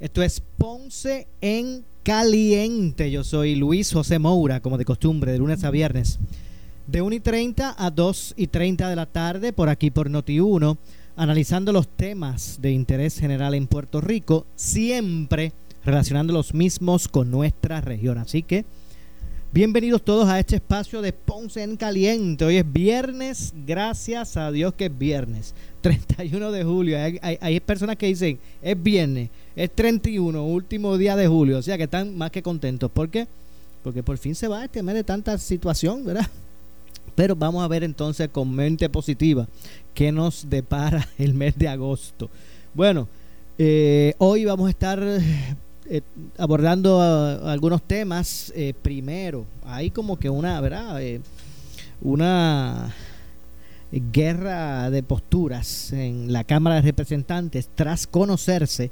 Esto es Ponce en Caliente. Yo soy Luis José Moura, como de costumbre, de lunes a viernes, de 1 y 30 a 2 y 30 de la tarde, por aquí por Noti1, analizando los temas de interés general en Puerto Rico, siempre relacionando los mismos con nuestra región. Así que Bienvenidos todos a este espacio de Ponce en Caliente. Hoy es viernes, gracias a Dios que es viernes, 31 de julio. Hay, personas que dicen, es viernes, es 31, último día de julio. O sea que están más que contentos. ¿Por qué? Porque por fin se va este mes de tanta situación, ¿verdad? Pero vamos a ver entonces con mente positiva qué nos depara el mes de agosto. Bueno, eh, hoy vamos a estar eh, abordando ah, algunos temas. Eh, primero, hay como que una, ¿verdad? Eh, una guerra de posturas en la Cámara de Representantes tras conocerse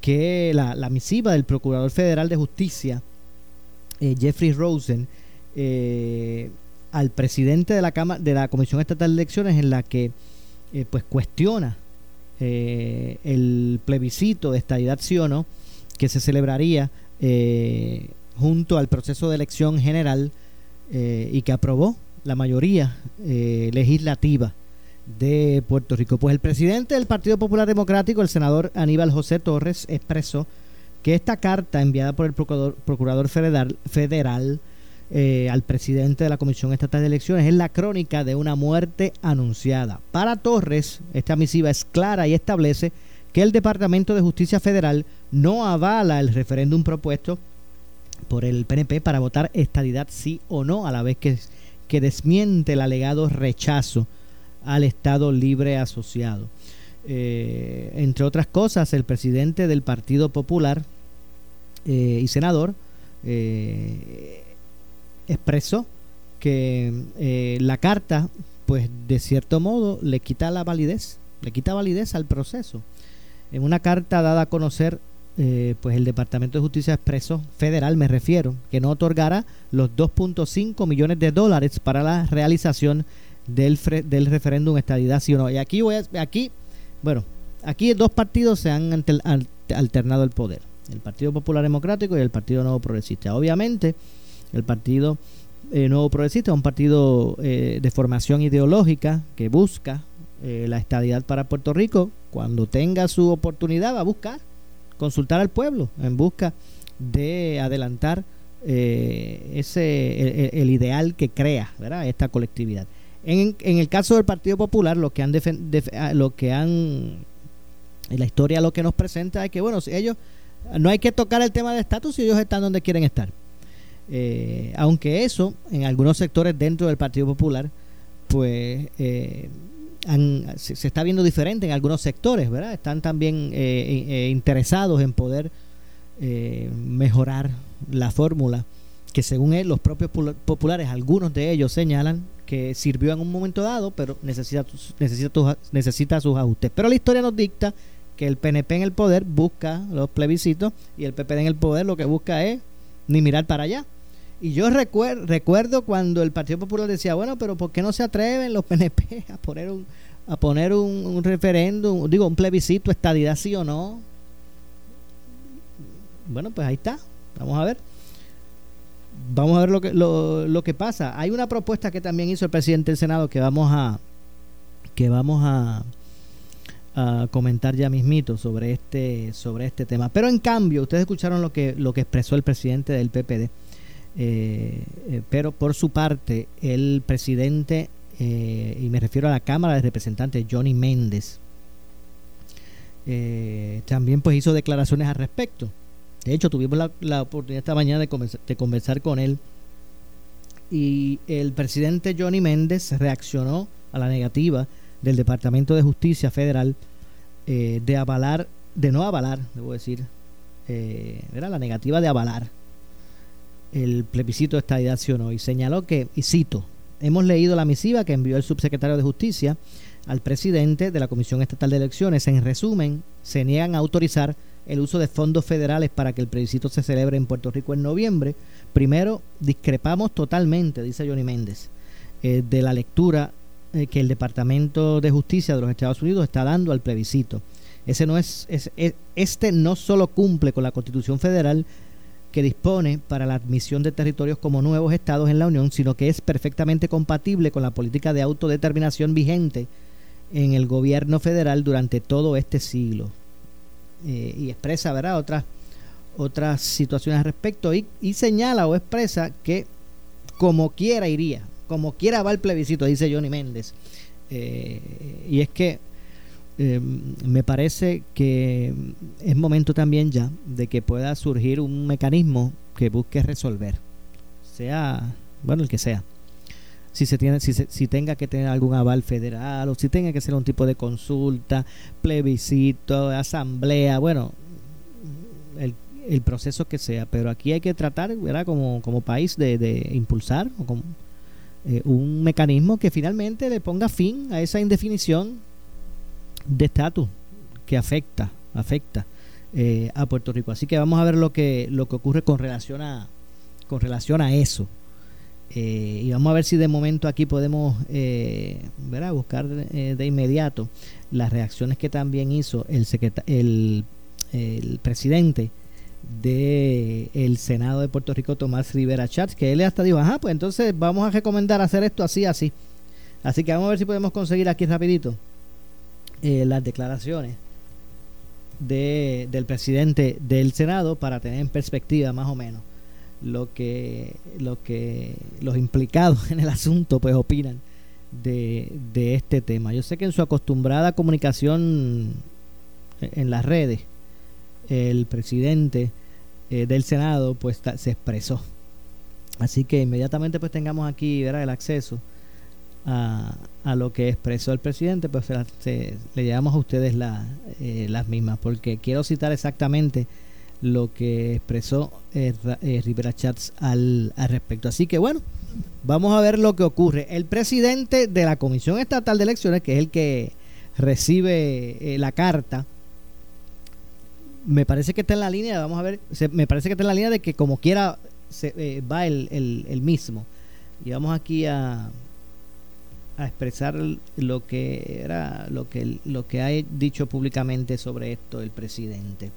que la, la misiva del Procurador Federal de Justicia, Jeffrey Rosen, al presidente de la Cámara de la Comisión Estatal de Elecciones en la que pues cuestiona el plebiscito de estadidad sí o no que se celebraría eh, junto al proceso de elección general eh, y que aprobó la mayoría eh, legislativa de Puerto Rico. Pues el presidente del Partido Popular Democrático, el senador Aníbal José Torres, expresó que esta carta enviada por el Procurador, federal al presidente de la Comisión Estatal de Elecciones es la crónica de una muerte anunciada. Para Torres, esta misiva es clara y establece que el Departamento de Justicia Federal no avala el referéndum propuesto por el PNP para votar estadidad sí o no, a la vez que, desmiente el alegado rechazo al Estado Libre Asociado. Eh, entre otras cosas, el presidente del Partido Popular eh, y senador eh, expresó que la carta, pues de cierto modo, le quita la validez, le quita validez al proceso. En una carta dada a conocer, eh, pues el Departamento de Justicia expresó, federal me refiero, que no otorgará los 2.5 millones de dólares para la realización del, del referéndum estadidad sí o no. Y aquí voy a, aquí, bueno, aquí dos partidos se han alternado el poder. El Partido Popular Democrático y el Partido Nuevo Progresista. Obviamente, el Partido eh, Nuevo Progresista es un partido eh, de formación ideológica que busca eh, la estadidad para Puerto Rico, cuando tenga su oportunidad va a buscar, consultar al pueblo en busca de adelantar eh, ese el, ideal que crea ¿verdad? esta colectividad. En, en, el caso del Partido Popular, lo que han ah, lo que han en la historia lo que nos presenta es que bueno, ellos no hay que tocar el tema de estatus si ellos están donde quieren estar. Eh, aunque eso, en algunos sectores dentro del Partido Popular, pues eh, se, está viendo diferente en algunos sectores, ¿verdad? Están también eh, eh, interesados en poder eh, mejorar la fórmula que según él, los propios populares, algunos de ellos señalan que sirvió en un momento dado, pero necesita, necesita, necesita sus ajustes. Pero la historia nos dicta que el PNP en el poder busca los plebiscitos y el PPD en el poder lo que busca es ni mirar para allá. Y yo recuerdo cuando el Partido Popular decía, bueno, pero ¿por qué no se atreven los PNP a poner un, a poner un, referéndum, digo, un plebiscito, estadidad sí o no? Bueno, pues ahí está. Vamos a ver. Vamos a ver lo que, lo, lo que pasa. Hay una propuesta que también hizo el presidente del Senado que vamos a que vamos a, a comentar ya mismito sobre este sobre este tema. Pero en cambio, ustedes escucharon lo que lo que expresó el presidente del PPD eh, eh, pero por su parte, el presidente, eh, y me refiero a la Cámara de Representantes, Johnny Méndez, eh, también pues hizo declaraciones al respecto. De hecho, tuvimos la, oportunidad esta mañana de de conversar con él y el presidente Johnny Méndez reaccionó a la negativa del Departamento de Justicia Federal de avalar, de no avalar, debo decir, era la negativa de avalar el plebiscito de estadidad sí y señaló que, y cito, hemos leído la misiva que envió el subsecretario de Justicia al presidente de la Comisión Estatal de Elecciones. En resumen, se niegan a autorizar el uso de fondos federales para que el plebiscito se celebre en Puerto Rico en noviembre. Primero, discrepamos totalmente, dice Johnny Méndez, eh, de la lectura eh, que el Departamento de Justicia de los Estados Unidos está dando al plebiscito. Ese no es, es, este no solo cumple con la Constitución Federal, que dispone para la admisión de territorios como nuevos estados en la Unión, sino que es perfectamente compatible con la política de autodeterminación vigente en el gobierno federal durante todo este siglo. Eh, y expresa ¿verdad? Otras, otras situaciones al respecto y, señala o expresa que como quiera iría, como quiera va el plebiscito, dice Johnny Méndez. Eh, y es que eh, me parece que es momento también ya de que pueda surgir un mecanismo que busque resolver, sea, bueno, el que sea. Si se tiene, si, si tenga que tener algún aval federal o si tenga que ser un tipo de consulta, plebiscito, asamblea, bueno, el, el proceso que sea, pero aquí hay que tratar, ¿verdad? Como, como país de, de impulsar como, eh, un mecanismo que finalmente le ponga fin a esa indefinición de estatus que afecta, afecta eh, a Puerto Rico. Así que vamos a ver lo que, lo que ocurre con relación a, con relación a eso. Eh, y vamos a ver si de momento aquí podemos eh, buscar eh, de inmediato las reacciones que también hizo el, el, el presidente del el Senado de Puerto Rico, Tomás Rivera Chats, que él hasta dijo, ajá, pues entonces vamos a recomendar hacer esto así, así. Así que vamos a ver si podemos conseguir aquí rapidito eh, las declaraciones de, del presidente del Senado para tener en perspectiva más o menos lo que, lo que los implicados en el asunto pues opinan de, de este tema. Yo sé que en su acostumbrada comunicación en las redes, el presidente eh, del Senado pues se expresó. Así que inmediatamente pues tengamos aquí el acceso a, a lo que expresó el presidente, pues le llevamos a ustedes la, eh, las mismas, porque quiero citar exactamente lo que expresó eh, eh, Rivera Chats al, al, respecto. Así que bueno, vamos a ver lo que ocurre. El presidente de la Comisión Estatal de Elecciones, que es el que recibe la carta, me parece que está en la línea, vamos a ver, me parece que está en la línea de que como quiera se, va el, el, el mismo. Y vamos aquí a, a expresar lo que era lo que lo que ha dicho públicamente sobre esto el presidente.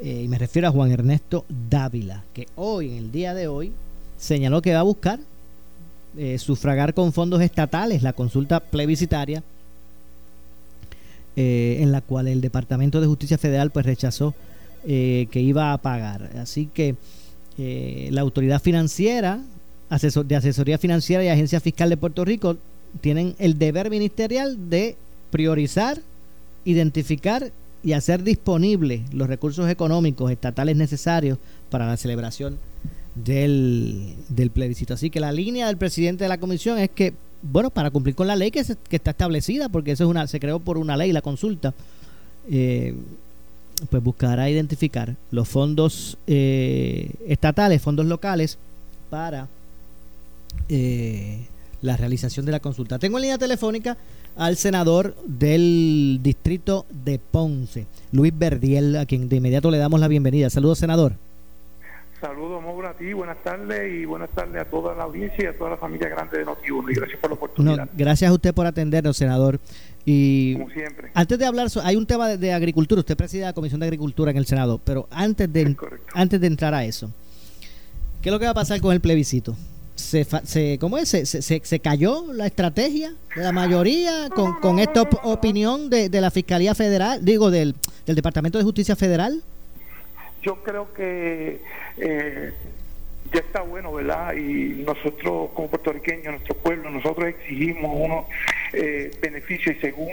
Eh, y me refiero a Juan Ernesto Dávila que hoy en el día de hoy señaló que va a buscar eh, sufragar con fondos estatales la consulta plebiscitaria eh, en la cual el Departamento de Justicia Federal pues rechazó que iba a pagar. Así que la autoridad financiera de asesoría financiera y agencia fiscal de Puerto Rico tienen el deber ministerial de priorizar, identificar y hacer disponibles los recursos económicos estatales necesarios para la celebración del, del, plebiscito. Así que la línea del presidente de la comisión es que, bueno, para cumplir con la ley que, que está establecida, porque eso es una, se creó por una ley, la consulta, eh, pues buscará identificar los fondos eh, estatales, fondos locales, para eh, la realización de la consulta. Tengo en línea telefónica al senador del distrito de Ponce, Luis Verdiel, a quien de inmediato le damos la bienvenida. Saludos, senador. Saludos, Maura, a ti, buenas tardes y buenas tardes a toda la audiencia y a toda la familia grande de Noti1 y gracias por la oportunidad. gracias a usted por atendernos, senador. Y Como siempre. Antes de hablar, hay un tema de, agricultura, usted preside la Comisión de Agricultura en el Senado, pero antes de, antes de entrar a eso, ¿qué es lo que va a pasar con el plebiscito? Se, se ¿cómo es? Se, se, se, cayó la estrategia de la mayoría con, con esta opinión de, de, la Fiscalía Federal, digo, del, del Departamento de Justicia Federal? Yo creo que eh, ya está bueno, ¿verdad? Y nosotros como puertorriqueños, nuestro pueblo, nosotros exigimos uno eh, beneficio y según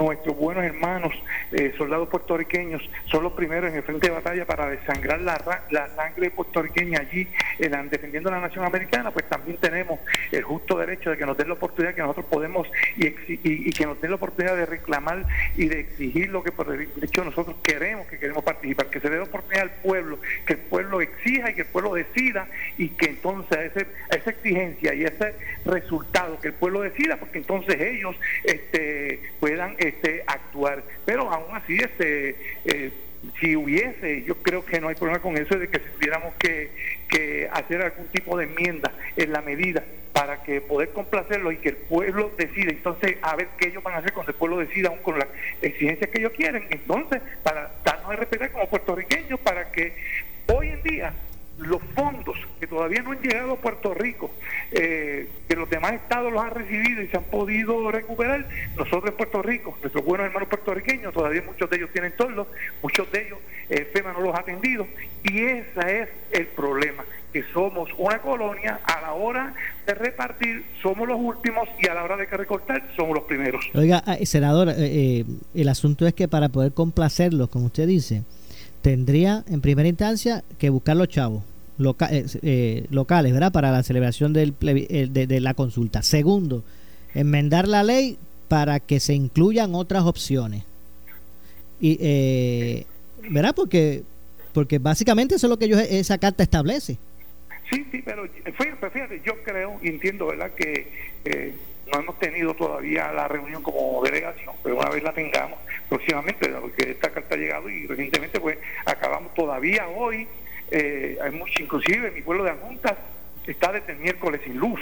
nuestros buenos hermanos eh, soldados puertorriqueños son los primeros en el frente de batalla para desangrar la, la sangre puertorriqueña allí en defendiendo la nación americana, pues también tenemos el justo derecho de que nos den la oportunidad que nosotros podemos y, y, que nos den la oportunidad de reclamar y de exigir lo que por hecho nosotros queremos, que queremos participar, que se dé la oportunidad al pueblo, que el pueblo exija y que el pueblo decida y que entonces ese, esa exigencia y ese resultado que el pueblo decida, porque entonces ellos este, puedan este, actuar. Pero aún así, este, eh, si hubiese, yo creo que no hay problema con eso de que tuviéramos que, que hacer algún tipo de enmienda en la medida para que poder complacerlo y que el pueblo decida, entonces a ver qué ellos van a hacer cuando el pueblo decida, aún con las exigencias que ellos quieren, entonces para darnos a respetar como puertorriqueños, para que hoy en día los fondos que todavía no han llegado a Puerto Rico, eh, que los demás estados los han recibido y se han podido recuperar, nosotros en Puerto Rico, nuestros buenos hermanos puertorriqueños, todavía muchos de ellos tienen todos, muchos de ellos eh, FEMA no los ha atendido y ese es el problema, que somos una colonia, a la hora de repartir somos los últimos y a la hora de que recortar somos los primeros. Oiga, ah, senador, eh, el asunto es que para poder complacerlos, como usted dice, tendría en primera instancia que buscar los chavos eh, eh, locales, ¿verdad? Para la celebración del eh, de, la consulta. Segundo, enmendar la ley para que se incluyan otras opciones. Y, eh, ¿Verdad? Porque, porque básicamente eso es lo que esa carta establece. Sí, sí, pero fíjate, yo creo entiendo, ¿verdad? Que no hemos tenido todavía la reunión como delegación, pero una vez la tengamos próximamente, porque esta carta ha llegado y recientemente pues acabamos todavía hoy, eh, hay mucho, inclusive mi pueblo de Ajuntas está desde el miércoles sin luz,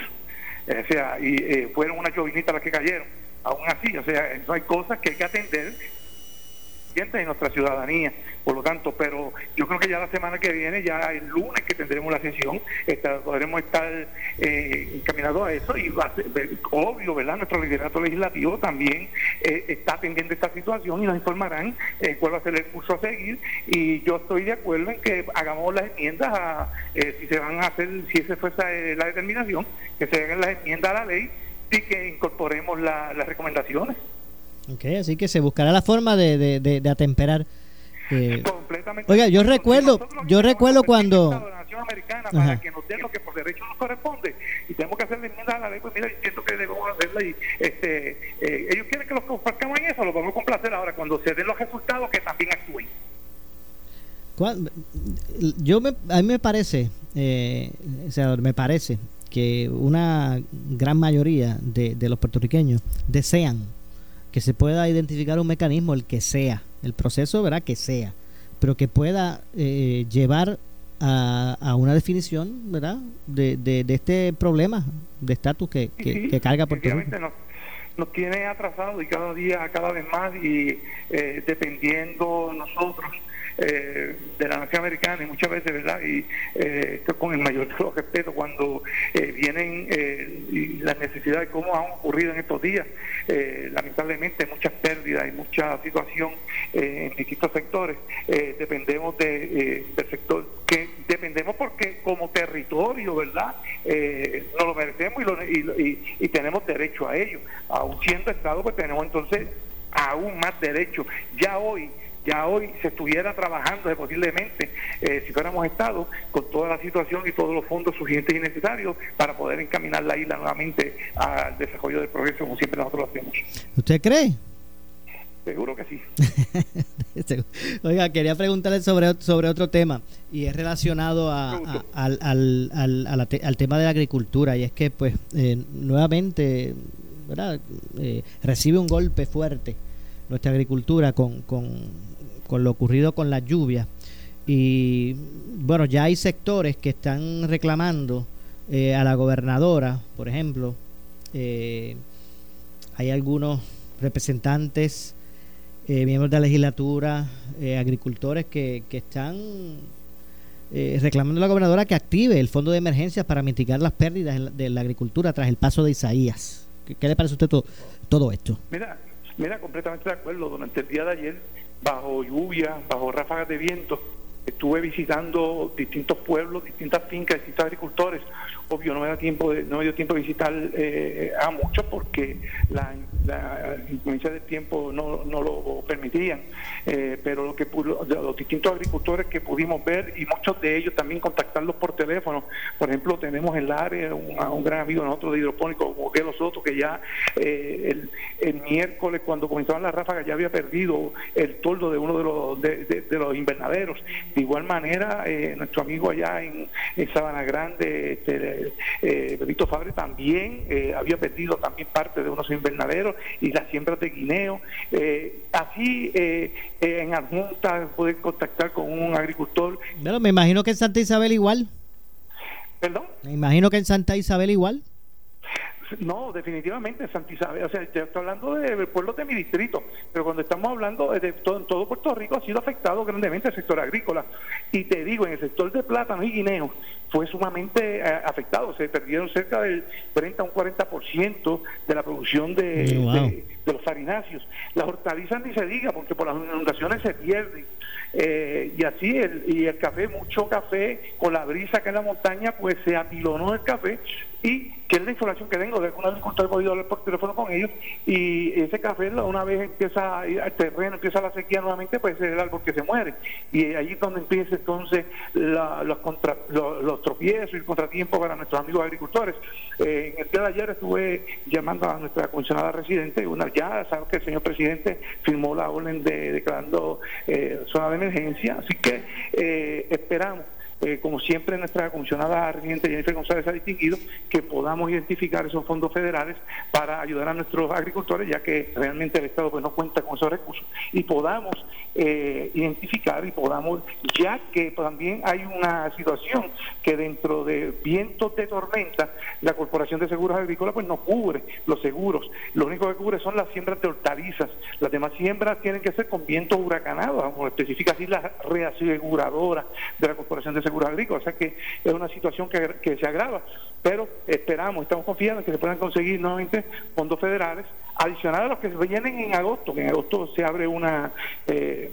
o sea, y eh, fueron unas llovinitas las que cayeron, aún así, o sea, no hay cosas que hay que atender en nuestra ciudadanía. Por lo tanto, pero yo creo que ya la semana que viene, ya el lunes que tendremos la sesión, podremos estar eh, encaminados a eso y va a ser, obvio, ¿verdad? Nuestro liderato legislativo también eh, está atendiendo esta situación y nos informarán eh, cuál va a ser el curso a seguir y yo estoy de acuerdo en que hagamos las enmiendas a, eh, si se van a hacer, si esa fue la determinación, que se hagan las enmiendas a la ley y que incorporemos las recomendaciones. Okay, así que se buscará la forma de, de, de, atemperar. Eh. Oiga, yo recuerdo, yo recuerdo cuando la americana para que nos den lo que por derecho nos corresponde y tenemos que hacer enmienda a la ley, pues mira, siento que debemos hacerla y este, eh, ellos quieren que los compartamos en eso, lo vamos a complacer ahora cuando se den los resultados que también actúen. Yo me, a mí me parece, eh, me parece que una gran mayoría de, de los puertorriqueños desean que se pueda identificar un mecanismo, el que sea, el proceso, ¿verdad? Que sea, pero que pueda eh, llevar a, una definición, ¿verdad? De, de, este problema de estatus que, que, carga Rico. Nos, nos, tiene atrasado y cada día, cada vez más, y eh, dependiendo nosotros eh, de la nación americana y muchas veces, ¿verdad? Y eh, esto con el mayor de los respetos, cuando eh, vienen eh, las necesidades, como han ocurrido en estos días, lamentablemente muchas pérdidas y mucha situación en distintos sectores, dependemos de, del sector que dependemos porque como territorio, ¿verdad? Eh, nos lo merecemos y, lo, y, y, tenemos derecho a ello. Aún siendo Estado, pues tenemos entonces aún más derecho. Ya hoy ya hoy se estuviera trabajando posiblemente, eh, si fuéramos Estado, con toda la situación y todos los fondos suficientes y necesarios para poder encaminar la isla nuevamente al desarrollo del progreso como siempre nosotros lo hacemos. ¿Usted cree? Seguro que sí. Oiga, quería preguntarle sobre, sobre otro tema y es relacionado a, al, al, al, al, tema de la agricultura y es que pues eh, nuevamente ¿verdad? Eh, recibe un golpe fuerte nuestra agricultura con, con con lo ocurrido con la lluvia. Y bueno, ya hay sectores que están reclamando eh, a la gobernadora, por ejemplo. Eh, hay algunos representantes, eh, miembros de la legislatura, agricultores que, que están reclamando a la gobernadora que active el fondo de emergencias para mitigar las pérdidas de la agricultura tras el paso de Isaías. ¿Qué, le parece a usted todo esto? Mira, mira, completamente de acuerdo. Durante el día de ayer bajo lluvia, bajo ráfagas de viento, estuve visitando distintos pueblos, distintas fincas, distintos agricultores. Obvio, no me, da tiempo de, no me dio tiempo de visitar eh, a muchos porque la, la influencia del tiempo no, no lo permitían. Eh, pero lo que los distintos agricultores que pudimos ver y muchos de ellos también contactarlos por teléfono. Por ejemplo, tenemos en el área un, un gran amigo de nosotros de hidropónico, como que Soto, que ya eh, el, miércoles cuando comenzaban las ráfagas ya había perdido el toldo de uno de los, de, los invernaderos. De igual manera, eh, nuestro amigo allá en, Sabana Grande, este, eh, Benito Fabre, también había perdido también parte de unos invernaderos y las siembras de guineo. así, en Adjunta, poder contactar con un agricultor. Pero me imagino que en Santa Isabel igual. ¿Perdón? Me imagino que en Santa Isabel igual. No, definitivamente Santa Isabel, o sea, estoy hablando de pueblos de mi distrito, pero cuando estamos hablando de todo, todo Puerto Rico ha sido afectado grandemente el sector agrícola. Y te digo, en el sector de plátanos y guineos fue sumamente eh, afectado, se perdieron cerca del 30 a un 40% de la producción de, los farináceos. Las hortalizas ni se diga, porque por las inundaciones se pierden. Eh, y así, el, y el café, mucho café, con la brisa que en la montaña, pues se apilonó el café y que es la información que tengo de alguna agricultor he podido hablar por teléfono con ellos y ese café una vez empieza el terreno empieza la sequía nuevamente pues es el árbol que se muere y allí es donde empieza entonces los, contra, los, tropiezos y el contratiempo para nuestros amigos agricultores eh, en el día de ayer estuve llamando a nuestra comisionada residente una ya sabes que el señor presidente firmó la orden de declarando eh, zona de emergencia así que eh, esperamos eh, como siempre nuestra comisionada residente Jennifer González ha distinguido, que podamos identificar esos fondos federales para ayudar a nuestros agricultores, ya que realmente el Estado pues no cuenta con esos recursos, y podamos eh, identificar y podamos, ya que también hay una situación que dentro de vientos de tormenta, la Corporación de Seguros Agrícolas pues no cubre los seguros, lo único que cubre son las siembras de hortalizas, las demás siembras tienen que ser con vientos huracanados, como especifica así la reaseguradora de la Corporación de Seguros Agrícolas, o sea que es una situación que, que se agrava, pero esperamos, estamos confiando en que se puedan conseguir nuevamente fondos federales adicionales a los que vienen en agosto, que en agosto se abre una... Eh,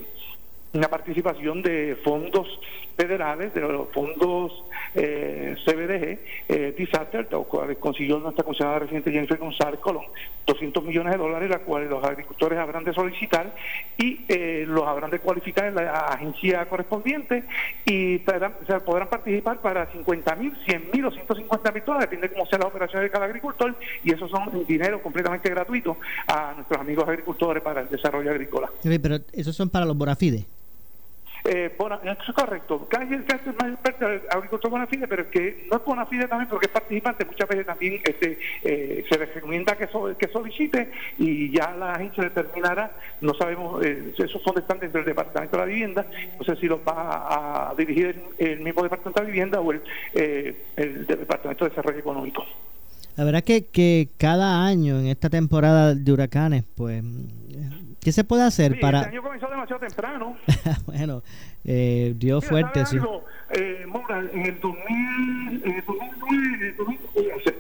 una participación de fondos federales, de los fondos eh, CBDG, eh, Disaster, cual consiguió nuestra comisionada reciente Jennifer González Colón, 200 millones de dólares, la cuales los agricultores habrán de solicitar y eh, los habrán de cualificar en la agencia correspondiente y podrán participar para 50 mil, 100 mil o 150 mil dólares, depende de cómo sea la operación de cada agricultor, y eso son dinero completamente gratuito a nuestros amigos agricultores para el desarrollo agrícola. pero esos son para los Bonafides. Eh, eso es correcto. Cada quien es más experto agricultor Bonafide, pero que no es Bonafide también porque es participante, muchas veces también este, eh, se recomienda que, que solicite y ya la agencia determinará, no sabemos, eh, esos fondos están dentro del Departamento de la Vivienda, no sé si los va a, dirigir el, mismo Departamento de la Vivienda o el, eh, el Departamento de Desarrollo Económico. La verdad que, que cada año en esta temporada de huracanes, pues ¿Qué se puede hacer para...? Este año comenzó demasiado temprano. bueno, eh, dio fuerte, sí. Eh, en el 2000, en el 2009, 2011,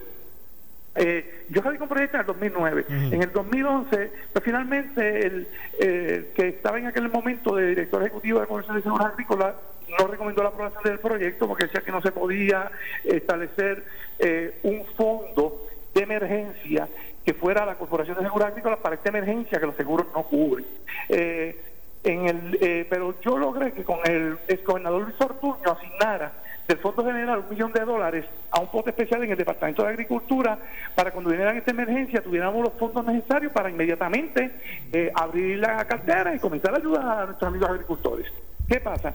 eh, yo salí con proyecto en el 2009. En el 2011, pues finalmente el eh, que estaba en aquel momento de director ejecutivo de la Comisión de Seguros Agrícolas no recomendó la aprobación del proyecto porque decía que no se podía establecer eh, un fondo de emergencia que fuera la Corporación de Seguros Agrícolas para esta emergencia que los seguros no cubren. Eh, en el, eh, pero yo logré que con el gobernador Luis Ortuño asignara del Fondo General un millón de dólares a un pote especial en el Departamento de Agricultura para cuando vinieran esta emergencia tuviéramos los fondos necesarios para inmediatamente eh, abrir la cartera y comenzar a ayudar a nuestros amigos agricultores. ¿Qué pasa?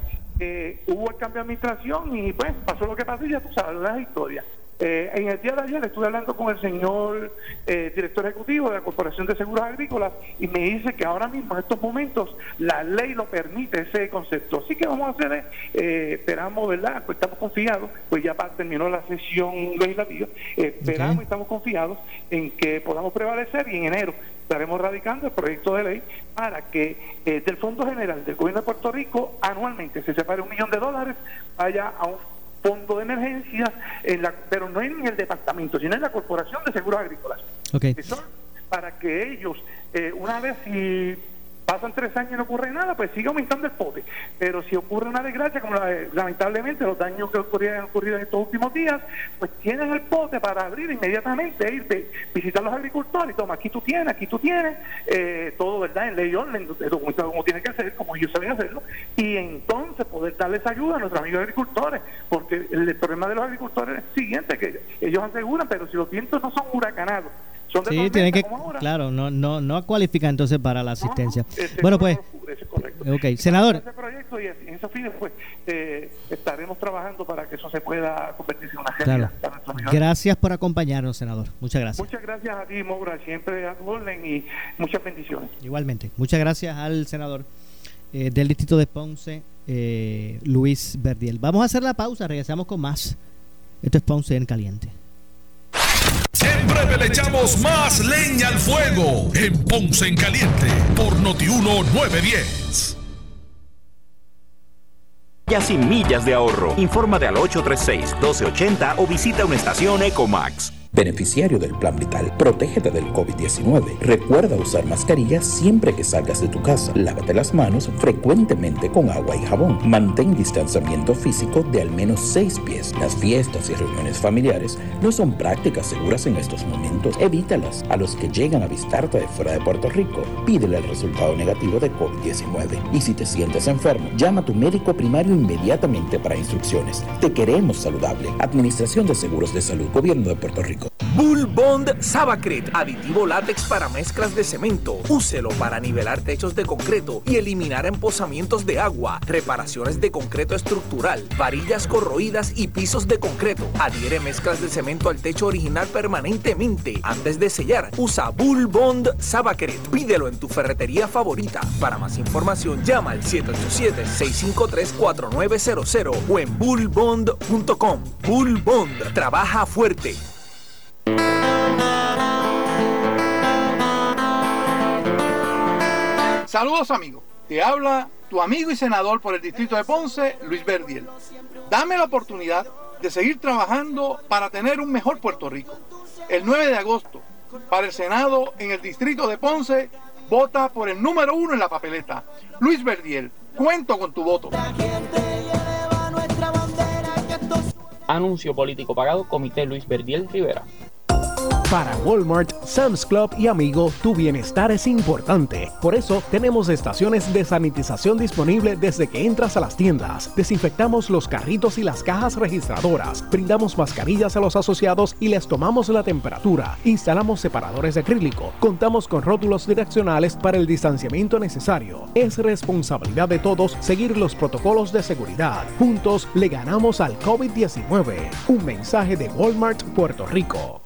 hubo el cambio de administración y pues pasó lo que pasó y ya tú sabes la historia. Eh, en el día de ayer estuve hablando con el señor eh, director ejecutivo de la Corporación de Seguros Agrícolas y me dice que ahora mismo, en estos momentos, la ley lo permite ese concepto. Así que vamos a hacer, eh, esperamos, ¿verdad? Pues estamos confiados, pues ya terminó la sesión legislativa, esperamos y estamos confiados en que podamos prevalecer y en enero estaremos radicando el proyecto de ley para que del Fondo General del Gobierno de Puerto Rico anualmente se separe un millón de dólares, vaya a un fondo de emergencia, en la, pero no en el departamento, sino en la Corporación de Seguros Agrícolas. Okay. para que ellos, eh, una vez si pasan tres años y no ocurre nada, pues sigue aumentando el pote. Pero si ocurre una desgracia, como lamentablemente los daños que ocurrieron, han ocurrido en estos últimos días, pues tienen el pote para abrir inmediatamente, ir visitar a los agricultores, y toma, aquí tú tienes, aquí tú tienes, eh, todo, ¿verdad? En ley orden, documentado como tiene que hacer, como ellos saben hacerlo, y entonces poder darles ayuda a nuestros amigos agricultores, porque el, problema de los agricultores es el siguiente, que ellos aseguran, pero si los vientos no son huracanados, sí, tiene que, claro, no, no, no cualifica entonces para la asistencia. bueno, pues, ok, senador. Ese proyecto y en esos fines, pues, eh, estaremos trabajando para que eso se pueda convertir en una realidad. Gracias por acompañarnos, senador. Muchas gracias. Muchas gracias a ti, Moura, siempre a tu orden y muchas bendiciones. Igualmente, muchas gracias al senador eh, del distrito de Ponce, eh, Luis Verdiel. Vamos a hacer la pausa, regresamos con más. Esto es Ponce en Caliente. En breve le echamos más leña al fuego en Ponce en Caliente por Notiuno 910. Ya sin millas de ahorro. Informa de al 836-1280 o visita una estación Ecomax beneficiario del Plan Vital. Protégete del COVID-19. Recuerda usar mascarilla siempre que salgas de tu casa. Lávate las manos frecuentemente con agua y jabón. Mantén distanciamiento físico de al menos 6 pies. Las fiestas y reuniones familiares no son prácticas seguras en estos momentos. Evítalas. A los que llegan a visitarte de fuera de Puerto Rico, pídele el resultado negativo de COVID-19. Y si te sientes enfermo, llama a tu médico primario inmediatamente para instrucciones. Te queremos saludable. Administración de Seguros de Salud, Gobierno de Puerto Rico. Bull Bond Sabacret, aditivo látex para mezclas de cemento. Úselo para nivelar techos de concreto y eliminar emposamientos de agua, reparaciones de concreto estructural, varillas corroídas y pisos de concreto. Adhiere mezclas de cemento al techo original permanentemente. Antes de sellar, usa Bull Bond Sabacret. Pídelo en tu ferretería favorita. Para más información, llama al 787-653-4900 o en bullbond.com. Bull Bond trabaja fuerte. Saludos amigos, te habla tu amigo y senador por el distrito de Ponce, Luis Verdiel. Dame la oportunidad de seguir trabajando para tener un mejor Puerto Rico. El 9 de agosto, para el Senado en el distrito de Ponce, vota por el número uno en la papeleta. Luis Verdiel, cuento con tu voto. Anuncio político pagado, Comité Luis Verdiel Rivera. Para Walmart, Sam's Club y Amigo, tu bienestar es importante. Por eso tenemos estaciones de sanitización disponible desde que entras a las tiendas. Desinfectamos los carritos y las cajas registradoras. Brindamos mascarillas a los asociados y les tomamos la temperatura. Instalamos separadores de acrílico. Contamos con rótulos direccionales para el distanciamiento necesario. Es responsabilidad de todos seguir los protocolos de seguridad. Juntos le ganamos al COVID-19. Un mensaje de Walmart Puerto Rico.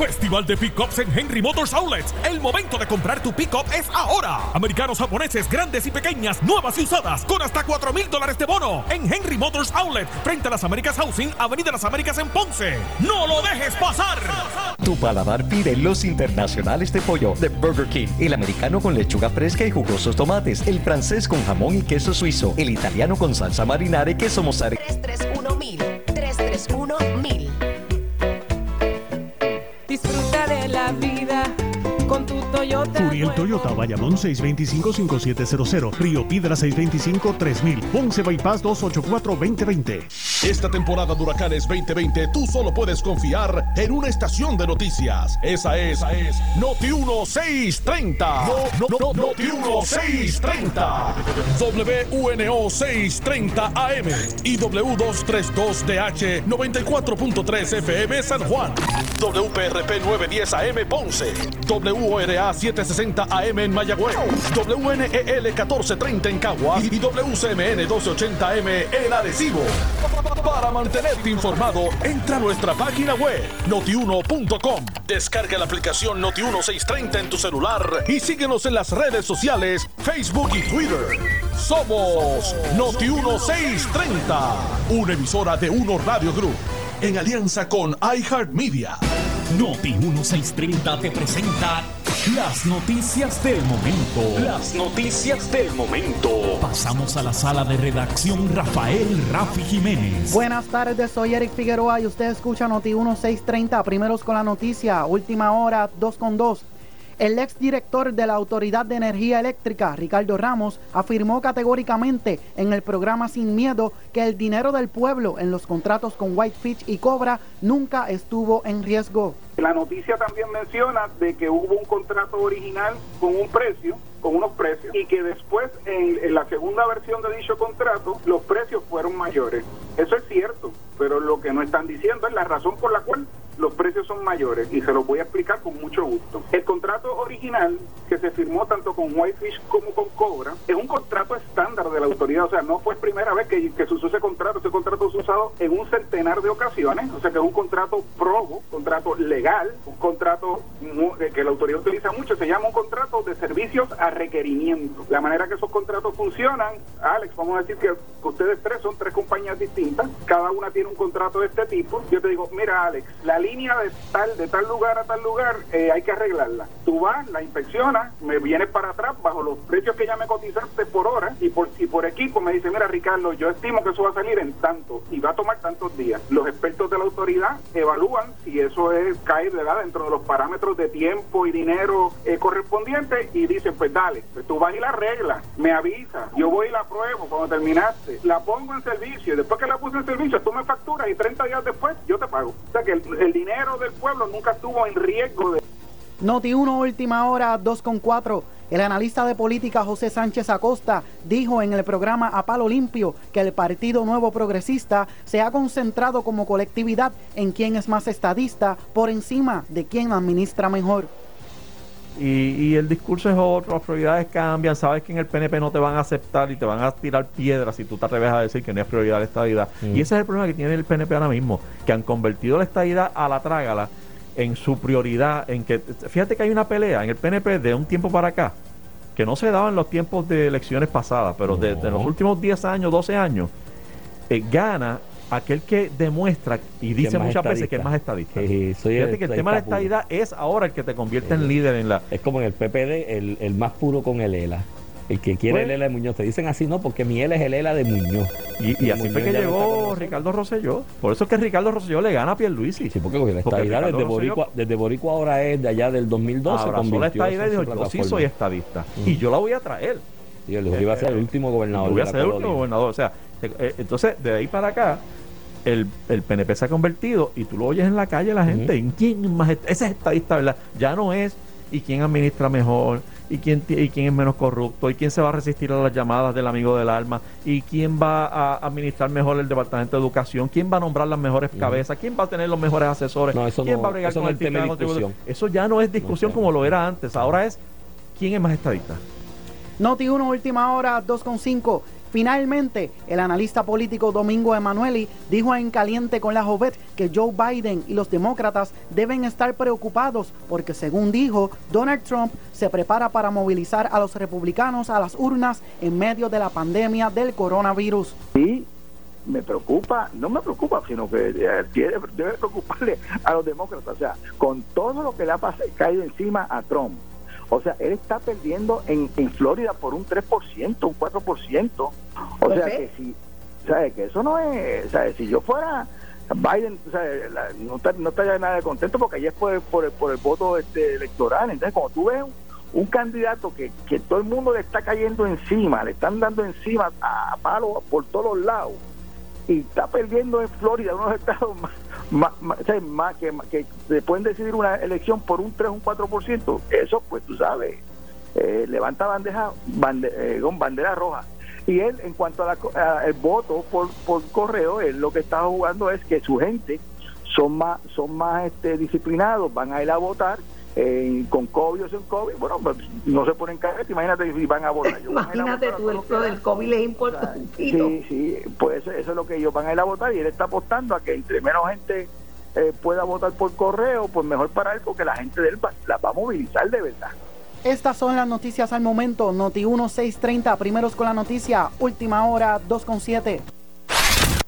Festival de Pickups en Henry Motors Outlets. El momento de comprar tu pickup es ahora. Americanos japoneses grandes y pequeñas, nuevas y usadas, con hasta 4 mil dólares de bono. En Henry Motors Outlet, frente a las Américas Housing, Avenida Las Américas en Ponce. ¡No lo dejes pasar! Tu paladar pide los internacionales de pollo de Burger King. El americano con lechuga fresca y jugosos tomates. El francés con jamón y queso suizo. El italiano con salsa marinara y queso mozzarella. 331 mil. 331 mil. Furiel Toyota, Bayamón 625-5700, Río Piedra 625-3000, Ponce Bypass 284-2020. Esta temporada de Huracanes 2020 tú solo puedes confiar en una estación de noticias. Esa es, esa es Noti 1630. No, no, no, Noti 1630. WUNO 630 AM y W232DH 94.3 FM San Juan. WPRP 910 AM Ponce. WORA 760 AM en Mayagüez, WNEL 1430 en Cagua y WCMN 1280 AM en Arecibo. Para mantenerte informado, entra a nuestra página web notiuno.com. Descarga la aplicación Noti1630 en tu celular y síguenos en las redes sociales, Facebook y Twitter. Somos Noti1630, una emisora de Uno Radio Group en alianza con iHeartMedia. Noti 1630 te presenta las noticias del momento. Las noticias del momento. Pasamos a la sala de redacción Rafael Rafi Jiménez. Buenas tardes, soy Eric Figueroa y usted escucha Noti 1630, primeros con la noticia, última hora 2 con 2. El exdirector de la Autoridad de Energía Eléctrica, Ricardo Ramos, afirmó categóricamente en el programa Sin Miedo que el dinero del pueblo en los contratos con Whitefish y Cobra nunca estuvo en riesgo. La noticia también menciona de que hubo un contrato original con un precio, con unos precios, y que después en, en la segunda versión de dicho contrato los precios fueron mayores. Eso es cierto, pero lo que no están diciendo es la razón por la cual los precios son mayores y se los voy a explicar con mucho gusto. El contrato original que se firmó tanto con Whitefish como con Cobra es un contrato estándar de la autoridad, o sea, no fue primera vez que, se usó ese contrato, ese contrato se ha usado en un centenar de ocasiones, o sea que es un contrato probo, contrato legal, un contrato que la autoridad utiliza mucho, se llama un contrato de servicios a requerimiento. La manera que esos contratos funcionan, Alex, vamos a decir que ustedes tres son tres compañías distintas, cada una tiene un contrato de este tipo, yo te digo, mira Alex, la línea de tal, de tal lugar a tal lugar eh, hay que arreglarla. Tú vas, la inspeccionas, me vienes para atrás bajo los precios que ya me cotizaste por hora y por, y por equipo me dice, mira Ricardo, yo estimo que eso va a salir en tanto y va a tomar tantos días. Los expertos de la autoridad evalúan si eso es ¿verdad? dentro de los parámetros de tiempo y dinero eh, correspondientes y dicen, pues dale, pues tú vas y la arreglas, me avisa, yo voy y la pruebo cuando terminaste, la pongo en servicio y después que la puse en servicio tú me facturas y 30 días después yo te pago. O sea que el, el dinero del pueblo nunca estuvo en riesgo de... Noti 1, última hora, 2 con 4. El analista de política José Sánchez Acosta dijo en el programa A Palo Limpio que el Partido Nuevo Progresista se ha concentrado como colectividad en quién es más estadista por encima de quién administra mejor. Y, y, el discurso es otro, las prioridades cambian, sabes que en el PNP no te van a aceptar y te van a tirar piedras si tú te atreves a decir que no es prioridad la estadidad. Mm. Y ese es el problema que tiene el PNP ahora mismo, que han convertido la estadidad a la trágala en su prioridad, en que, fíjate que hay una pelea en el PNP de un tiempo para acá, que no se daba en los tiempos de elecciones pasadas, pero no. de, de, los últimos 10 años, 12 años, eh, gana aquel que demuestra y dice muchas veces que es más estadista. Sí, soy Fíjate el, que el tema de la estadidad es ahora el que te convierte sí. en líder en la... Es como en el PPD, el, el más puro con el ELA. El que quiere pues, el ELA de Muñoz. Te dicen así, no, porque mi ELA es el ELA de Muñoz. Y, y así Muñoz fue que llegó Ricardo Rosselló. Por eso es que Ricardo Rosselló le gana a Pierluisi. Sí, porque, porque la estadidad desde Boricua, desde Boricua ahora es de allá del 2012. Abrazó la estadidad y dijo, yo sí soy estadista. Mm. Y yo la voy a traer. Y él iba a ser el último gobernador. Voy a ser el último gobernador. O sea, entonces, de ahí para acá, el, el, PNP se ha convertido y tú lo oyes en la calle la gente, uh -huh. ¿en quién más? Ese es estadista, ¿verdad? Ya no es y quién administra mejor, y quién, y quién es menos corrupto, y quién se va a resistir a las llamadas del amigo del alma, y quién va a administrar mejor el departamento de educación, quién va a nombrar las mejores uh -huh. cabezas, quién va a tener los mejores asesores, no, eso quién no, va a bregar con no el tema de discusión. Eso ya no es discusión no, como lo era antes, ahora es quién es más estadista. Noti 1, última hora, 2.5. Finalmente, el analista político Domingo Emanueli dijo en Caliente con la Jovet que Joe Biden y los demócratas deben estar preocupados porque, según dijo, Donald Trump se prepara para movilizar a los republicanos a las urnas en medio de la pandemia del coronavirus. Sí, me preocupa, no me preocupa, sino que debe, debe preocuparle a los demócratas. O sea, con todo lo que le ha caído encima a Trump, o sea, él está perdiendo en, en Florida por un 3%, un 4%. O sea, que si, ¿sabes? Que eso no es, ¿sabes? Si yo fuera Biden, ¿sabes? La, no, está, no estaría nada de contento porque ayer fue por el, por el voto este, electoral. Entonces, cuando tú ves un, un candidato que, que todo el mundo le está cayendo encima, le están dando encima a, a palo por todos los lados, y está perdiendo en Florida, uno de los estados más más, más, que, que, se pueden decidir una elección por un 3 o un 4%, eso pues tú sabes, eh, levanta bandeja, bande, eh, con bandera roja. Y él, en cuanto al voto por, por correo, él lo que está jugando es que su gente son más, son más este, disciplinados, van a ir a votar eh, con COVID o sin COVID, bueno, pues no se ponen careta, imagínate si van a votar. Ellos van a Imagínate votar tú, el, lo del COVID les importa. Sí, sí, pues eso, eso es lo que ellos van a ir a votar y él está apostando a que entre menos gente eh, pueda votar por correo, pues mejor para él porque la gente de él va, la va a movilizar de verdad. Estas son las noticias al momento. Noti 1630, primeros con la noticia, última hora 2.7.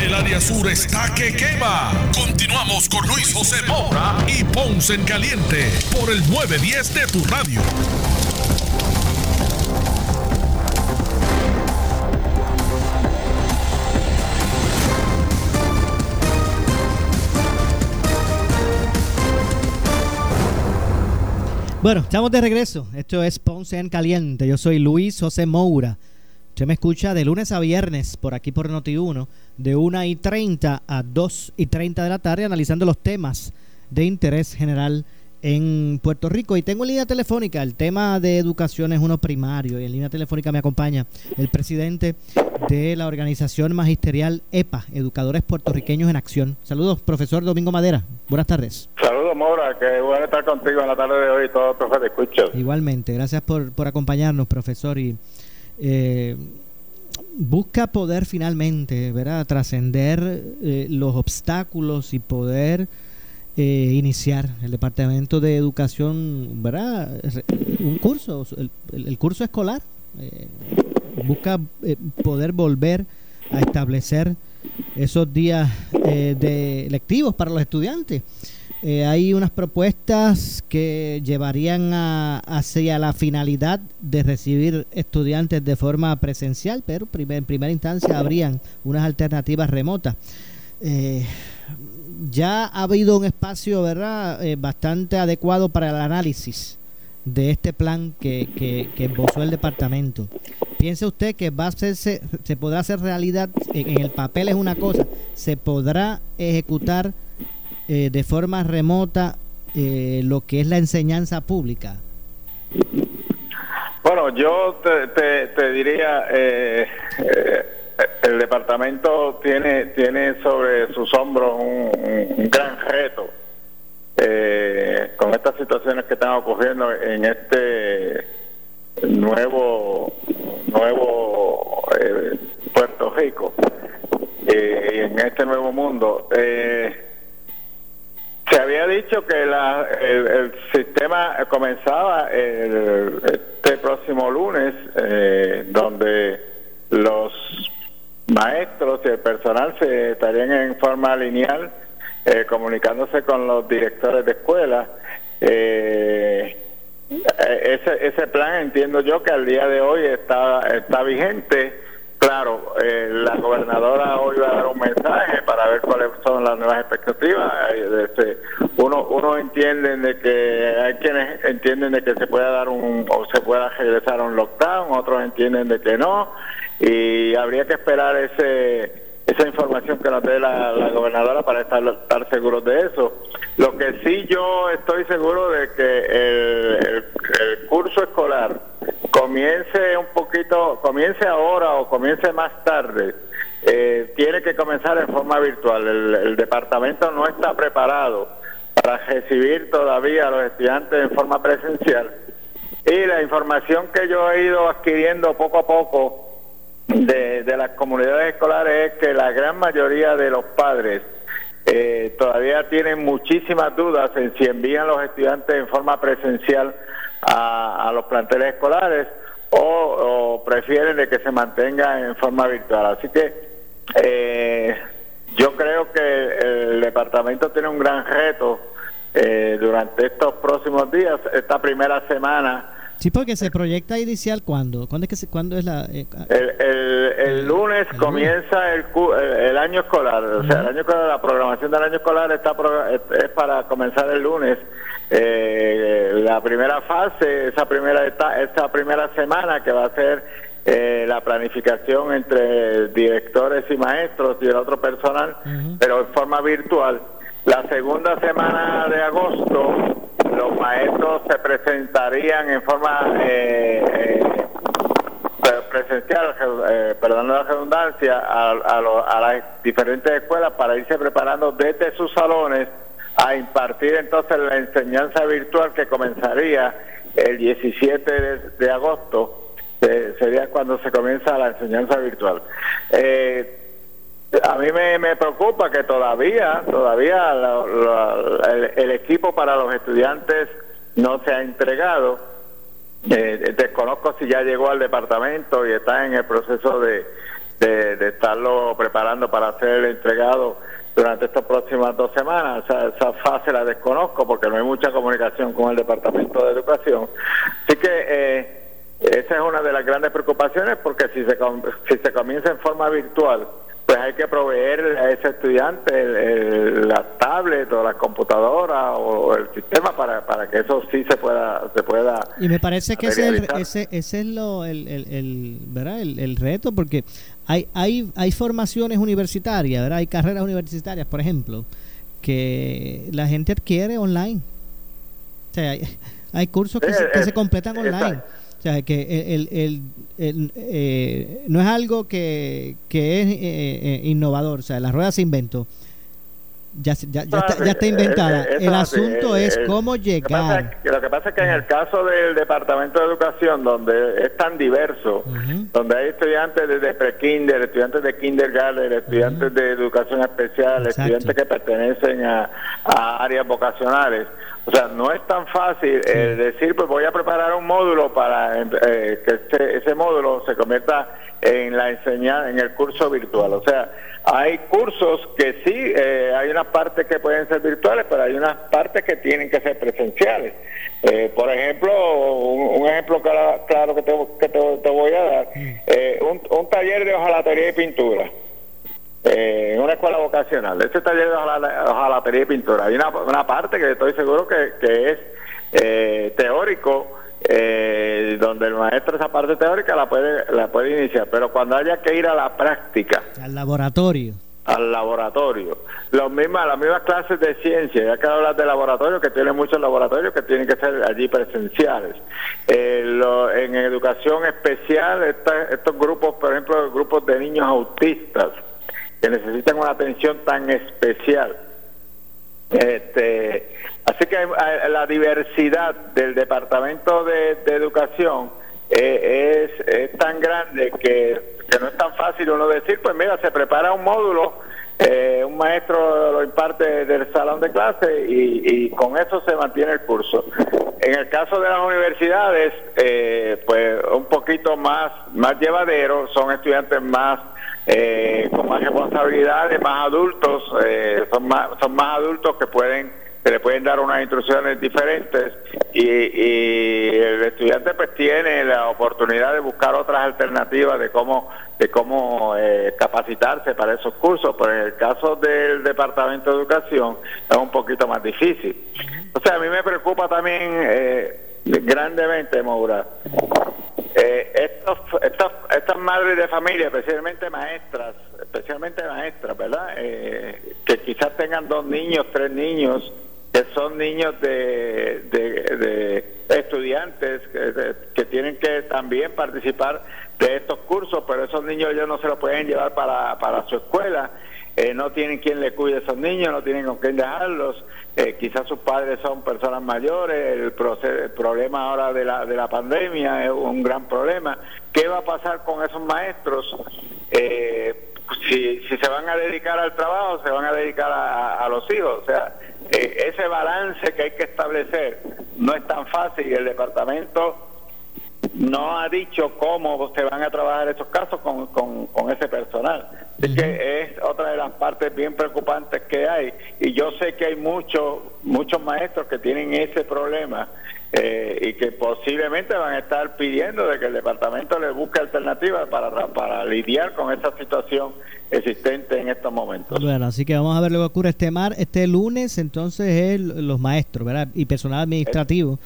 El área sur está que quema. Continuamos con Luis José Moura y Ponce en Caliente por el 910 de tu radio. Bueno, estamos de regreso. Esto es Ponce en Caliente. Yo soy Luis José Moura. Usted me escucha de lunes a viernes por aquí por Noti1, de 1 y 30 a 2 y 30 de la tarde, analizando los temas de interés general en Puerto Rico. Y tengo en línea telefónica, el tema de educación es uno primario, y en línea telefónica me acompaña el presidente de la organización magisterial EPA, Educadores Puertorriqueños en Acción. Saludos, profesor Domingo Madera. Buenas tardes. Saludos, Mora, que bueno estar contigo en la tarde de hoy todo, profe, te escucho. Igualmente, gracias por, por acompañarnos, profesor. Y eh, busca poder finalmente, ¿verdad?, trascender eh, los obstáculos y poder eh, iniciar el Departamento de Educación, ¿verdad?, un curso, el, el- curso escolar. eh, busca eh, poder volver a establecer esos días de lectivos para los estudiantes. Eh, hay unas propuestas que llevarían a- hacia la finalidad de recibir estudiantes de forma presencial, pero en primera instancia habrían unas alternativas remotas. Eh, ya ha habido un espacio, ¿verdad?, Eh, bastante adecuado para el análisis de este plan que, que, que esbozó el departamento. ¿Piensa usted que va a hacerse, se podrá hacer realidad? En el papel es una cosa, ¿se podrá ejecutar eh, de forma remota eh, lo que es la enseñanza pública? Bueno, yo te, te, diría, eh, eh, el departamento tiene tiene sobre sus hombros un, gran reto eh, con estas situaciones que están ocurriendo en este nuevo nuevo Puerto Rico y en este nuevo mundo. Eh, se había dicho que la, el, sistema comenzaba el- este próximo lunes, eh, donde los maestros y el personal se estarían en forma lineal eh, comunicándose con los directores de escuela. Eh, eh, ese, ese plan entiendo yo que al día de hoy está, está vigente. Claro, eh, la gobernadora hoy va a dar un mensaje para ver cuáles son las nuevas expectativas. Este, uno, uno entiende de que hay quienes entienden de que se pueda dar un o se pueda regresar a un lockdown, otros entienden de que no y habría que esperar ese esa información que nos dé la, gobernadora para estar, seguros de eso. Lo que sí yo estoy seguro de que el curso escolar comience un poquito, comience ahora o comience más tarde, eh, tiene que comenzar en forma virtual. El, el departamento no está preparado para recibir todavía a los estudiantes en forma presencial. Y la información que yo he ido adquiriendo poco a poco de, las comunidades escolares es que la gran mayoría de los padres eh, todavía tienen muchísimas dudas en si envían los estudiantes en forma presencial a, a los planteles escolares o, o prefieren de que se mantenga en forma virtual. Así que eh, yo creo que el departamento tiene un gran reto eh, durante estos próximos días, esta primera semana Sí, porque se proyecta inicial cuándo? ¿Cuándo es, que se, cuándo es la...? eh, El, el, el lunes comienza el, cu- el, el año escolar, o sea, el año escolar, la programación del año escolar está pro- es, para comenzar el lunes. Eh, la primera fase, esa primera eta- esa primera semana que va a ser eh, la planificación entre directores y maestros y el otro personal, pero en forma virtual. La segunda semana de agosto, los maestros se presentarían en forma eh, eh, pre- presencial, eh, perdón la redundancia, a, a lo- a las diferentes escuelas para irse preparando desde sus salones a impartir entonces la enseñanza virtual que comenzaría el 17 de, de agosto, sería cuando se comienza la enseñanza virtual. Eh, a mí me, me preocupa que todavía, todavía la- la- el, equipo para los estudiantes no se ha entregado. Eh, desconozco si ya llegó al departamento y está en el proceso de, de, estarlo preparando para ser entregado durante estas próximas dos semanas. O esa fase la desconozco porque no hay mucha comunicación con el Departamento de Educación. Así que eh, esa es una de las grandes preocupaciones porque si se, si se comienza en forma virtual, pues hay que proveer a ese estudiante el, el- la tablet o la computadora o el sistema para, para que eso sí se pueda se pueda Y me parece que ese es, el, ese, ese es lo, el, el, el- ¿verdad? El, el reto, porque hay, hay, hay formaciones universitarias, ¿verdad? Hay carreras universitarias, por ejemplo, que la gente adquiere online. O sea, hay, hay cursos que, Sí, se, que eh, se completan online. exacto. O sea, que el, el, el- eh, no es algo que, que es eh, eh, innovador. O sea, la rueda se inventó. Ya, ya, ya, está, ya está inventada. El asunto es cómo llegar. que, lo que pasa es que en el caso del Departamento de Educación, donde es tan diverso, donde hay estudiantes desde pre-kinder, estudiantes de kindergarten, estudiantes de educación especial, Exacto. estudiantes que pertenecen a, a áreas vocacionales, o sea, no es tan fácil eh, decir, pues voy a preparar un módulo para eh, que ese, ese módulo se convierta en la enseñanza, en el curso virtual. O sea, hay cursos que sí, eh, hay unas partes que pueden ser virtuales, pero hay unas partes que tienen que ser presenciales. Eh, por ejemplo, un, un ejemplo claro que, te, que te, te voy a dar, eh, un, un taller de hojalatería y pintura en una escuela vocacional. Ese taller de ojala- hojalatería y pintura. Hay una, una parte que estoy seguro que, que es eh, teórico, eh, donde el maestro esa parte teórica la puede, la puede iniciar, pero cuando haya que ir a la práctica, Al laboratorio. al laboratorio. Los mismas, las mismas clases de ciencia, ya que hablas de laboratorio, que tienen muchos laboratorios que tienen que ser allí presenciales. Eh, lo- en educación especial, esta- estos grupos, por ejemplo, grupos de niños autistas, que necesitan una atención tan especial. Este, así que hay- la diversidad del Departamento de, de Educación eh, es, es tan grande que, que no es tan fácil uno decir, pues mira, se prepara un módulo, eh, un maestro lo imparte del salón de clase y, y con eso se mantiene el curso. En el caso de las universidades, eh, pues un poquito más, más llevadero, son estudiantes más eh, con más responsabilidades, más adultos, eh, son más son más adultos que pueden le pueden dar unas instrucciones diferentes y, y el estudiante pues tiene la oportunidad de buscar otras alternativas de cómo de cómo eh, capacitarse para esos cursos, pero en el caso del Departamento de Educación es un poquito más difícil. O sea, a mí me preocupa también eh, grandemente, Maura, eh, estos, estas, estas madres de familia, especialmente maestras, especialmente maestras, ¿verdad? Eh, que quizás tengan dos niños, tres niños, son niños de, de, estudiantes que, que tienen que también participar de estos cursos, pero esos niños ellos no se los pueden llevar para, para su escuela. Eh, no tienen quien le cuide a esos niños, no tienen con quién dejarlos, eh, quizás sus padres son personas mayores, el, proce- el problema ahora de la, de la pandemia es un gran problema. ¿Qué va a pasar con esos maestros? Eh, si, si se van a dedicar al trabajo, se van a dedicar a, a los hijos. O sea, eh, ese balance que hay que establecer no es tan fácil y el departamento no ha dicho cómo se van a trabajar esos casos con, con, con ese personal. Así que es otra de las partes bien preocupantes que hay. Y yo sé que hay muchos muchos maestros que tienen ese problema eh, y que posiblemente van a estar pidiendo de que el departamento le busque alternativas para, para lidiar con esa situación existente en estos momentos. Bueno, así que vamos a ver lo que ocurre este mar, este lunes, entonces es los maestros, ¿verdad? Y personal administrativo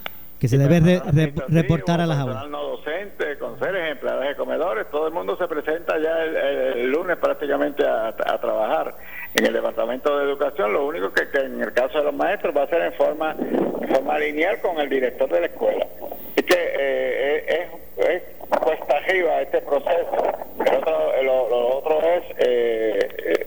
que se debe reportar a las aulas. no docente, conserjes, empleados de comedores, todo el mundo se presenta ya el, lunes prácticamente a, trabajar en el Departamento de Educación. Lo único que, en el caso de los maestros va a ser en forma, lineal con el director de la escuela. Así que eh, es, es cuesta arriba este proceso. lo, otro es... Eh, eh,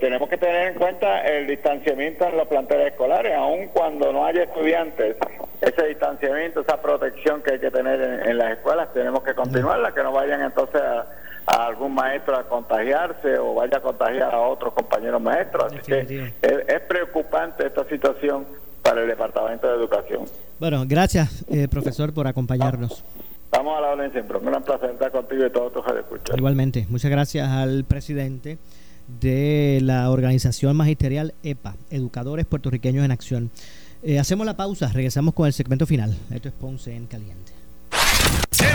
tenemos que tener en cuenta el distanciamiento en los planteles escolares, aun cuando no haya estudiantes, ese distanciamiento, esa protección que hay que tener en, las escuelas, tenemos que continuarla, que no vayan entonces a, algún maestro a contagiarse o vaya a contagiar a otros compañeros maestros. Así que es, preocupante esta situación para el Departamento de Educación. Bueno, gracias, eh, profesor, por acompañarnos. Vamos a la orden siempre. Un gran placer estar contigo y todos tus escuchar. Igualmente, muchas gracias al presidente de la organización magisterial EPA, Educadores Puertorriqueños en Acción. Eh, hacemos la pausa, regresamos con el segmento final. Esto es Ponce en Caliente.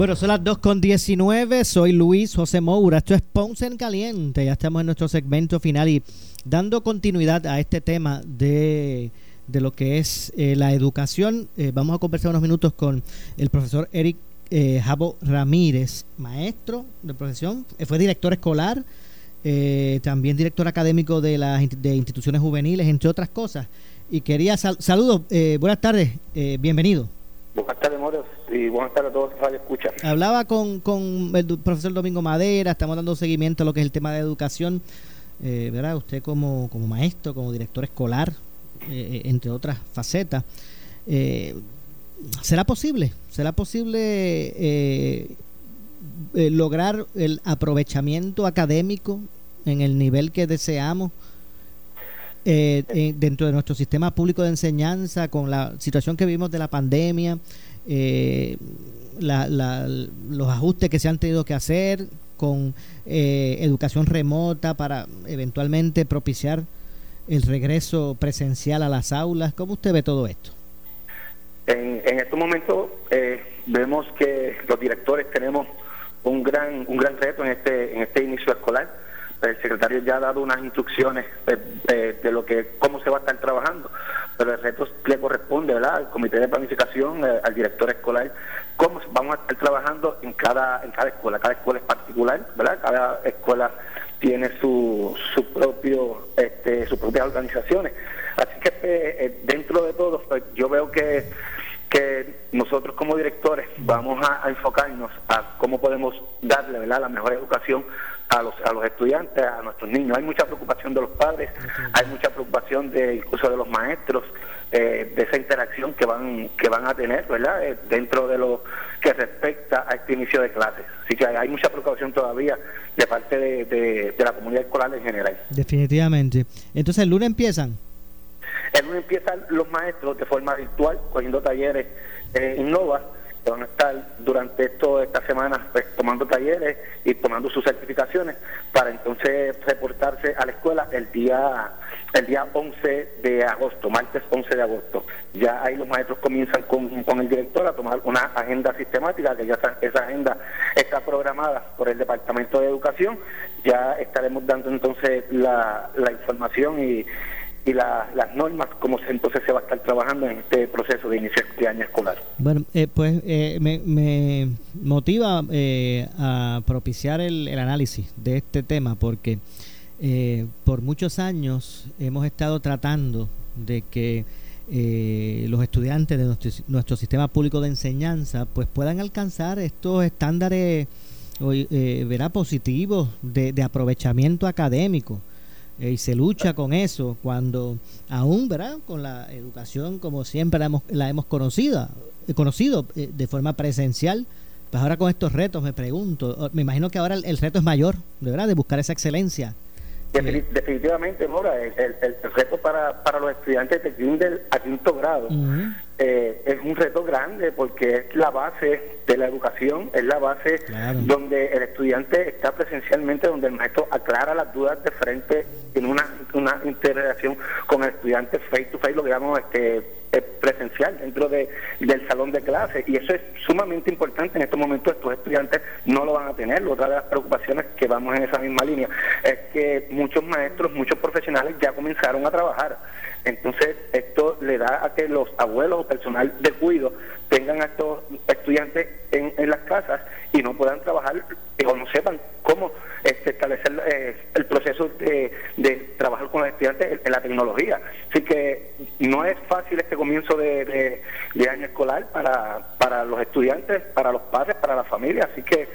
Bueno, son las 2 con 19. Soy Luis José Moura. Esto es Ponce en Caliente. Ya estamos en nuestro segmento final y dando continuidad a este tema de, lo que es eh, la educación. Eh, vamos a conversar unos minutos con el profesor Eric eh, Jabo Ramírez, maestro de profesión. fue director escolar, también director académico de las de instituciones juveniles, entre otras cosas. Y quería saludos, buenas tardes, bienvenido. Buenas tardes, Moros, y buenas tardes a todos los que escuchan. Hablaba con, con el profesor Domingo Madera, estamos dando seguimiento a lo que es el tema de educación, eh, ¿verdad? Usted como, como maestro, como director escolar, eh, eh, entre otras facetas. Eh, ¿Será posible? ¿Será posible lograr el aprovechamiento académico en el nivel que deseamos? eh, dentro de nuestro sistema público de enseñanza, con la situación que vivimos de la pandemia, eh, los ajustes que se han tenido que hacer con eh, educación remota para eventualmente propiciar el regreso presencial a las aulas. ¿Cómo usted ve todo esto? En, en estos momentos eh, vemos que los directores tenemos un gran un gran reto en este en este inicio escolar el secretario ya ha dado unas instrucciones de, lo que cómo se va a estar trabajando, pero el reto le corresponde ¿verdad? al comité de planificación, eh, al director escolar, cómo vamos a estar trabajando en cada en cada escuela, cada escuela es particular, ¿verdad? Cada escuela tiene su, su propio este, sus propias organizaciones. Así que eh, eh, dentro de todo, pues, yo veo que que nosotros como directores vamos a, enfocarnos a cómo podemos darle ¿verdad? la mejor educación a los, a los estudiantes, a nuestros niños. Hay mucha preocupación de los padres, hay mucha preocupación de incluso de los maestros, eh, de esa interacción que van que van a tener, ¿verdad? Eh, dentro de lo que respecta a este inicio de clases. Así que hay, mucha preocupación todavía de parte de, de, la comunidad escolar en general. Definitivamente. Entonces, ¿el lunes empiezan? El lunes empiezan los maestros de forma virtual, cogiendo talleres eh, Innova que van a estar durante toda esta semana pues, tomando talleres y tomando sus certificaciones para entonces reportarse a la escuela el día el día 11 de agosto, martes 11 de agosto. Ya ahí los maestros comienzan con, el director a tomar una agenda sistemática, que ya esa, esa agenda está programada por el Departamento de Educación. Ya estaremos dando entonces la, la información y, y la- las normas, cómo se, entonces se va a estar trabajando en este proceso de inicio de año escolar. Bueno, eh, pues eh, me, me motiva eh, a propiciar el, el análisis de este tema porque eh, por muchos años hemos estado tratando de que eh, los estudiantes de nuestro, sistema público de enseñanza pues puedan alcanzar estos estándares verá positivos de aprovechamiento académico eh, y se lucha con eso cuando aún verdad con la educación como siempre la hemos, la hemos conocido eh, conocido eh, de forma presencial pues ahora con estos retos me pregunto me imagino que ahora el, el reto es mayor de verdad de buscar esa excelencia. Defini- Definitivamente, Mora, el, el- el reto para, para los estudiantes de kinder a quinto grado eh, es un reto grande porque es la base de la educación, es la base donde el estudiante está presencialmente, donde el maestro aclara las dudas de frente en una, una interrelación con el estudiante face to face, lo que llamamos este, eh, presencial dentro de, del salón de clase. Y eso es sumamente importante en estos momentos. Estos estudiantes no lo van a tener. Otra de las preocupaciones que vamos en esa misma línea es que muchos maestros muchos profesionales ya comenzaron a trabajar entonces esto le da a que los abuelos o personal de cuido tengan a estos estudiantes en, en las casas y no puedan trabajar o no sepan cómo este, establecer eh, el proceso de, de trabajar con los estudiantes en, en la tecnología. Así que no es fácil este comienzo de, de- de año escolar para, para los estudiantes, para los padres, para la familia. Así que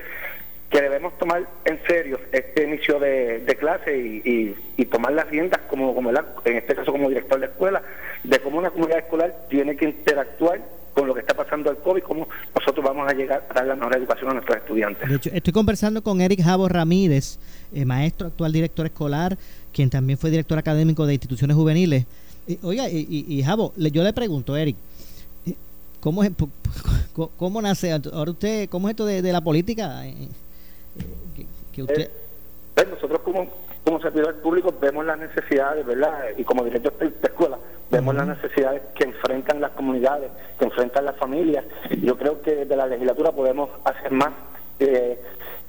que debemos tomar en serio este inicio de, de clase y, y- y tomar las riendas como, como en este caso como director de escuela de cómo una comunidad escolar tiene que interactuar con lo que está pasando el COVID, cómo nosotros vamos a llegar a dar la mejor educación a nuestros estudiantes. De hecho, estoy conversando con Eric Javo Ramírez, eh, maestro, actual director escolar, quien también fue director académico de instituciones juveniles. Eh, oiga, y, y, y Javo, le- yo le pregunto, Eric, eh, ¿cómo, es, cómo nace ahora usted, cómo es esto de, de la política? Eh, eh, que, que usted... Pues nosotros como, como servidores públicos vemos las necesidades, ¿verdad? Y como director de escuela, vemos las necesidades que enfrentan las comunidades, que enfrentan las familias. Yo creo que desde la legislatura podemos hacer más eh,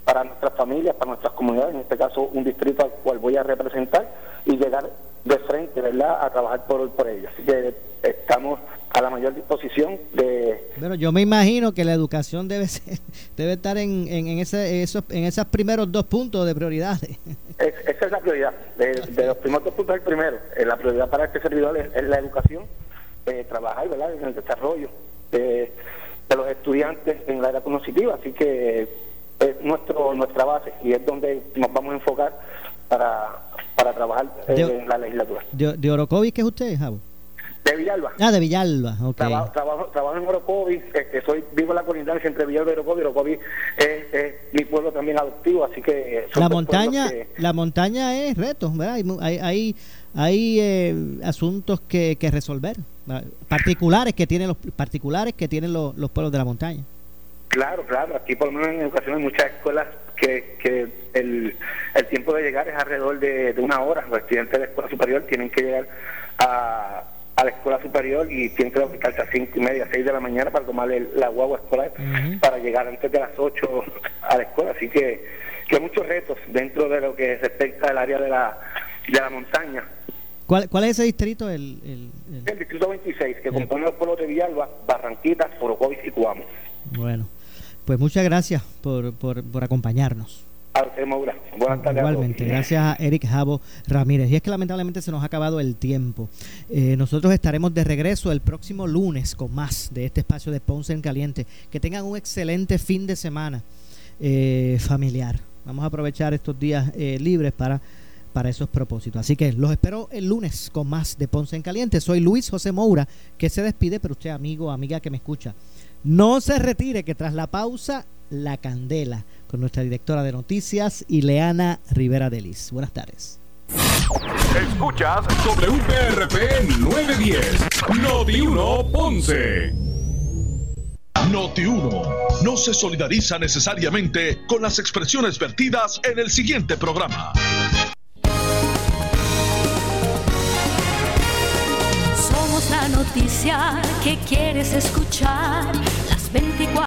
para nuestras familias, para nuestras comunidades, en este caso un distrito al cual voy a representar y llegar de frente, ¿verdad?, a trabajar por, por ellos. Así que estamos a la mayor disposición de, Bueno, yo me imagino que la educación debe ser, debe estar en, en, en ese, esos, en esos primeros dos puntos de prioridades. Es- esa es la prioridad. De, de los primeros dos puntos, el primero. Eh, la prioridad para este servidor es, es la educación, eh, trabajar ¿verdad? en el desarrollo de, de los estudiantes en la era cognitiva. Así que es nuestro nuestra base y es donde nos vamos a enfocar para, para trabajar De- en la legislatura. De, de Orocovis, ¿qué es usted, Javo? De Villalba. Ah, de Villalba, ok. Trabajo, trabajo, trabajo en Orocovis, este, soy vivo en la colindancia entre Villalba y Orocovis. Orocovis es, es mi pueblo también adoptivo, así que La montaña, que- la montaña es reto, ¿verdad? Hay, hay, hay, hay, eh, asuntos que, que resolver, ¿verdad? particulares que tienen los particulares que tienen los, los pueblos de la montaña. Claro, claro. Aquí por lo menos en educación hay muchas escuelas que, que el, el tiempo de llegar es alrededor de, de una hora. Los estudiantes de la escuela superior tienen que llegar a, a la escuela superior y tienen que ubicarse a cinco y media, seis de la mañana para tomar el- la guagua escolar para llegar antes de las ocho a la escuela. Así que, que hay muchos retos dentro de lo que respecta al área de la, de la montaña. ¿Cuál, cuál es ese distrito? El, el- el- El distrito 26, que compone los pueblos de Villalba, Barranquitas, Orocovis y Cuamo. bueno, pues muchas gracias por, por, por acompañarnos. Buenas tardes. a. Igualmente, gracias a Eric Javo Ramírez. Y es que lamentablemente se nos ha acabado el tiempo. Eh, nosotros estaremos de regreso el próximo lunes con más de este espacio de Ponce en Caliente. Que tengan un excelente fin de semana eh, familiar. Vamos a aprovechar estos días eh, libres para, para esos propósitos. Así que los espero el lunes con más de Ponce en Caliente. Soy Luis José Moura, que se despide, pero usted, amigo, amiga que me escucha, no se retire, que tras la pausa, la candela, con nuestra directora de noticias, Ileana Rivera Delis. Buenas tardes. Escuchas WPRP 910, Noti 1 Ponce. Noti 1 no se solidariza necesariamente con las expresiones vertidas en el siguiente programa. la noticia que quieres escuchar. Las 24